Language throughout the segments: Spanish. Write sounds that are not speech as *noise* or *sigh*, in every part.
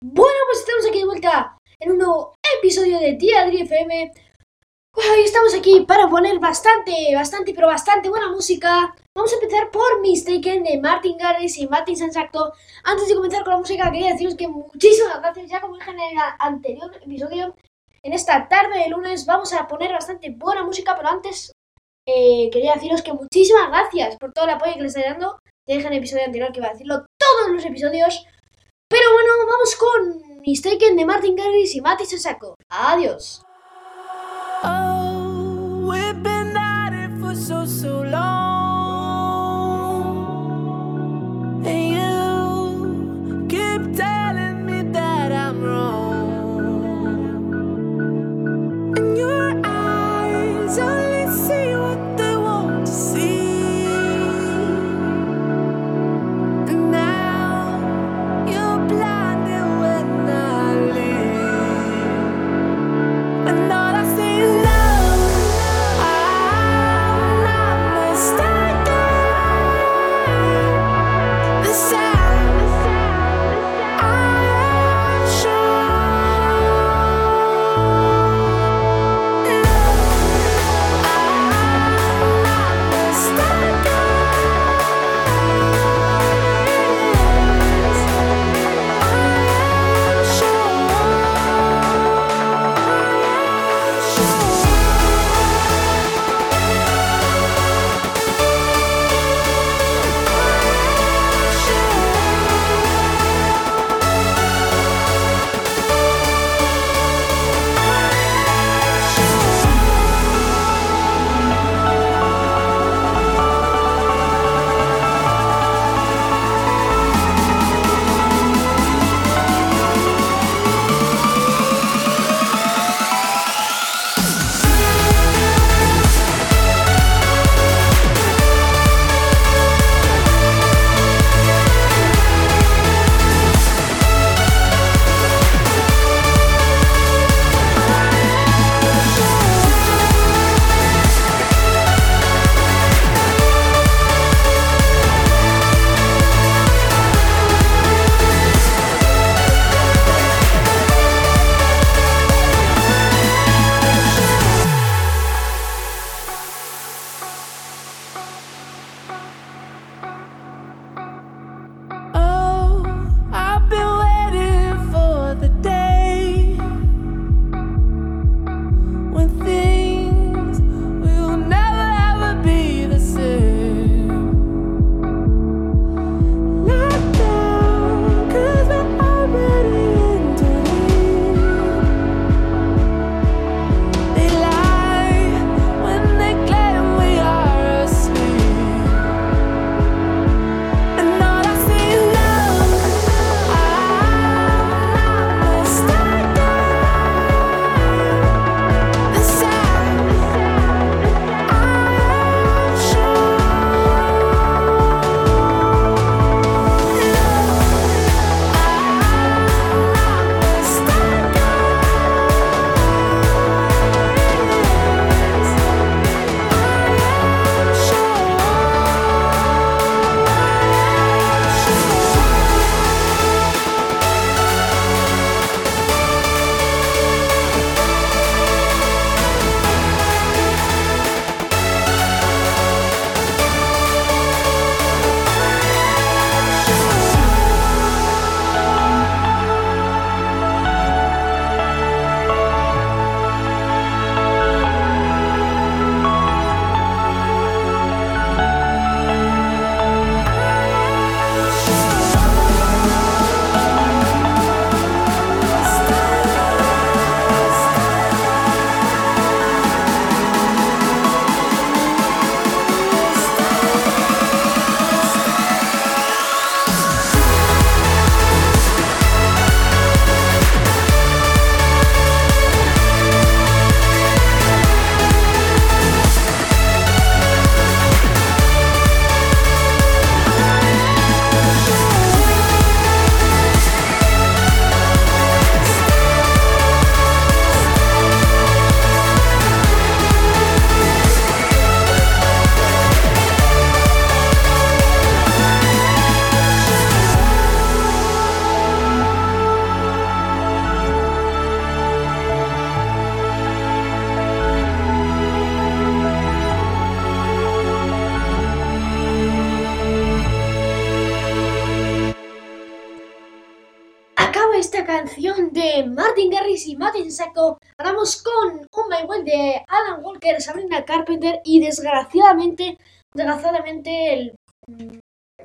Bueno, pues estamos aquí de vuelta en un nuevo episodio de Día Adri FM. Hoy estamos aquí para poner bastante, bastante, pero bastante buena música. Vamos a empezar por Mistaken de Martin Garrix y Martin Sansacto. Antes de comenzar con la música, quería deciros que muchísimas gracias. Ya como dije en el anterior episodio, en esta tarde de lunes vamos a poner bastante buena música, pero antes eh, quería deciros que muchísimas gracias por todo el apoyo que les estoy dando. Te dije en el episodio anterior que iba a decirlo todos los episodios. Pero bueno, vamos con Mistaken de Martin Garrix y Mati Sansacto. Adiós. Garrix y Martin Sacco, hablamos con Un My Way de Alan Walker, Sabrina Carpenter y desgraciadamente, desgraciadamente, el, mm,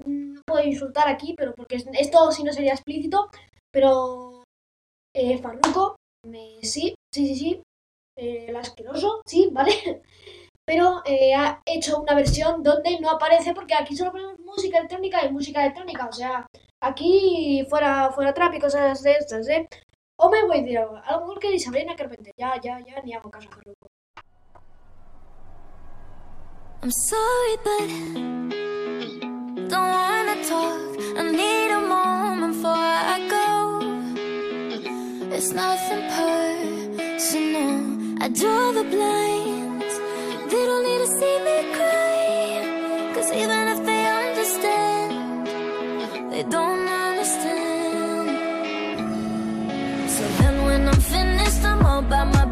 no puedo insultar aquí, pero porque es- esto sí no sería explícito, pero eh, Farruko, sí, sí, sí, sí, eh, el asqueroso, sí, *laughs* ¿vale? Pero eh, ha hecho una versión donde no aparece porque aquí solo ponemos música electrónica y música electrónica, o sea, aquí fuera, fuera trap y cosas de estas, ¿eh? Oh my way, de Alan Walker y Sabrina Carpenter, ya, ya, ya, ni hago caso Farruko. I'm sorry, but don't wanna talk. I need a moment before I go. It's nothing personal. I draw the blinds. They don't need to see me cry. So then when I'm finished, I'm all about my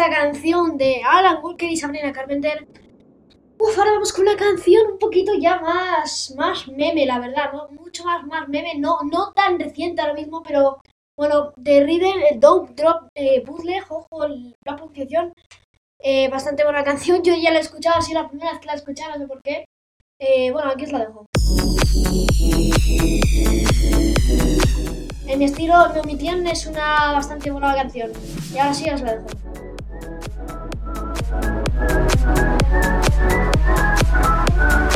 esta canción de Alan Walker y Sabrina Carpenter. Uf, ahora vamos con una canción un poquito ya más, más meme, la verdad, ¿no? Mucho más, más meme, no, no tan reciente ahora mismo, pero bueno, de Riddle, el Dope Drop eh, Bootleg, ojo la pronunciación, eh, bastante buena canción, yo ya la he escuchado, ha sido la primera vez que la he escuchado, no sé por qué. Eh, bueno, aquí os la dejo. En mi estilo, No Mi Tien es una bastante buena canción, y ahora sí os la dejo. Thank you.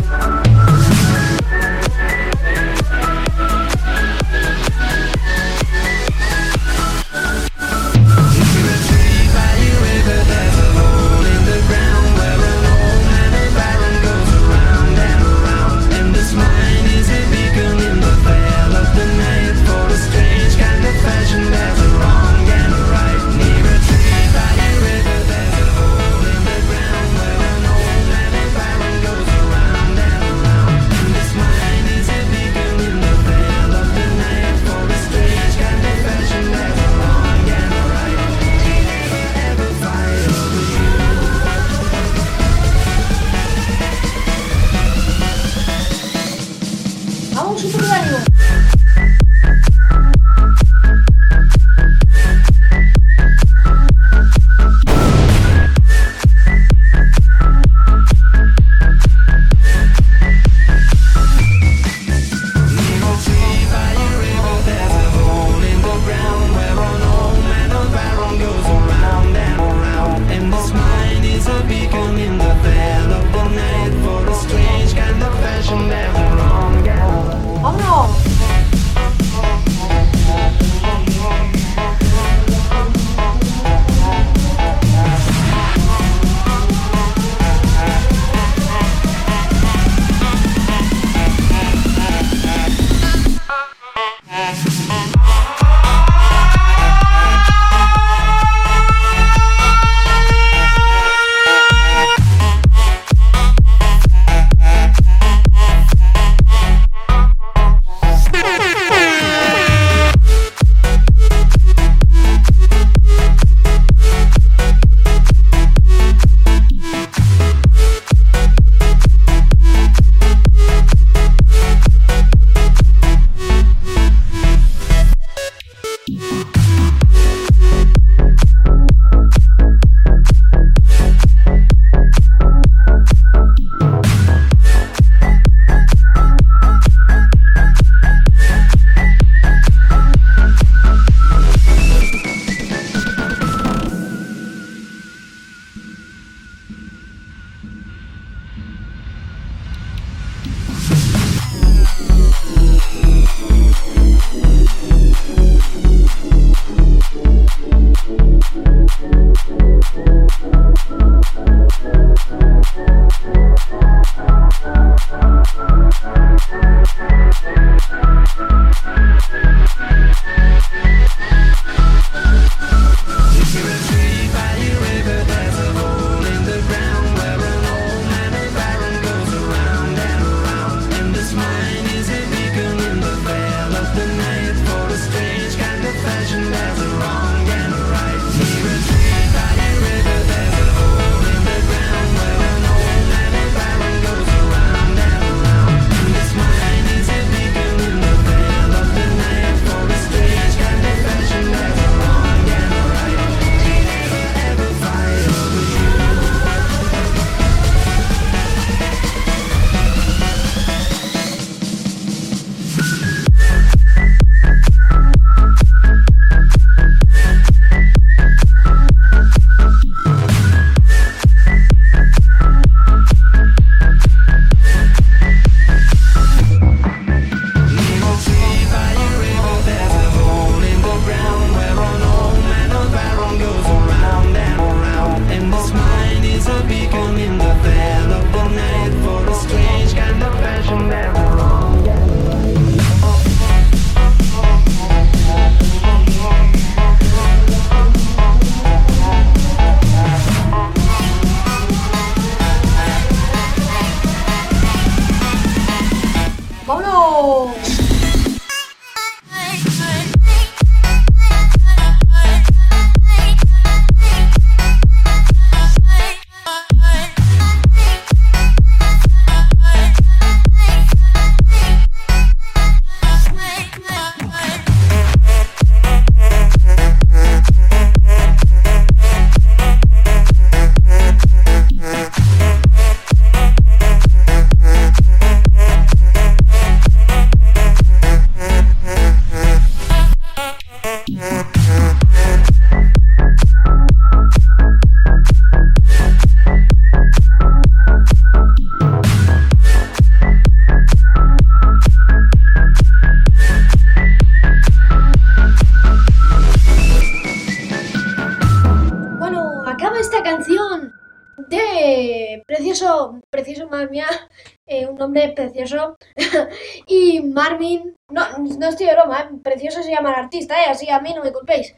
Precioso. *laughs* y Marvin, no, no estoy de broma, eh, precioso se llama el artista, eh, así a mí no me culpéis.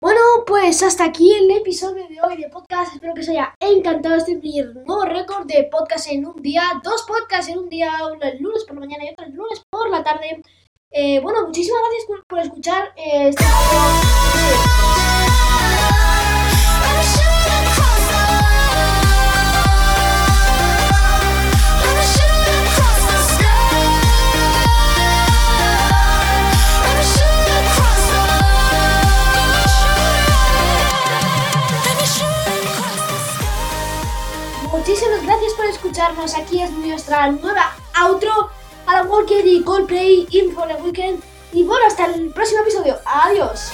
Bueno, pues hasta aquí el episodio de hoy de podcast. Espero que os haya encantado este nuevo récord de podcast en un día. Dos podcasts en un día, uno el lunes por la mañana y otro el lunes por la tarde. Eh, bueno, muchísimas gracias por, escuchar Aquí es nuestra nueva outro a la Walker y Coldplay Info the Weekend. Y bueno, hasta el próximo episodio. Adiós.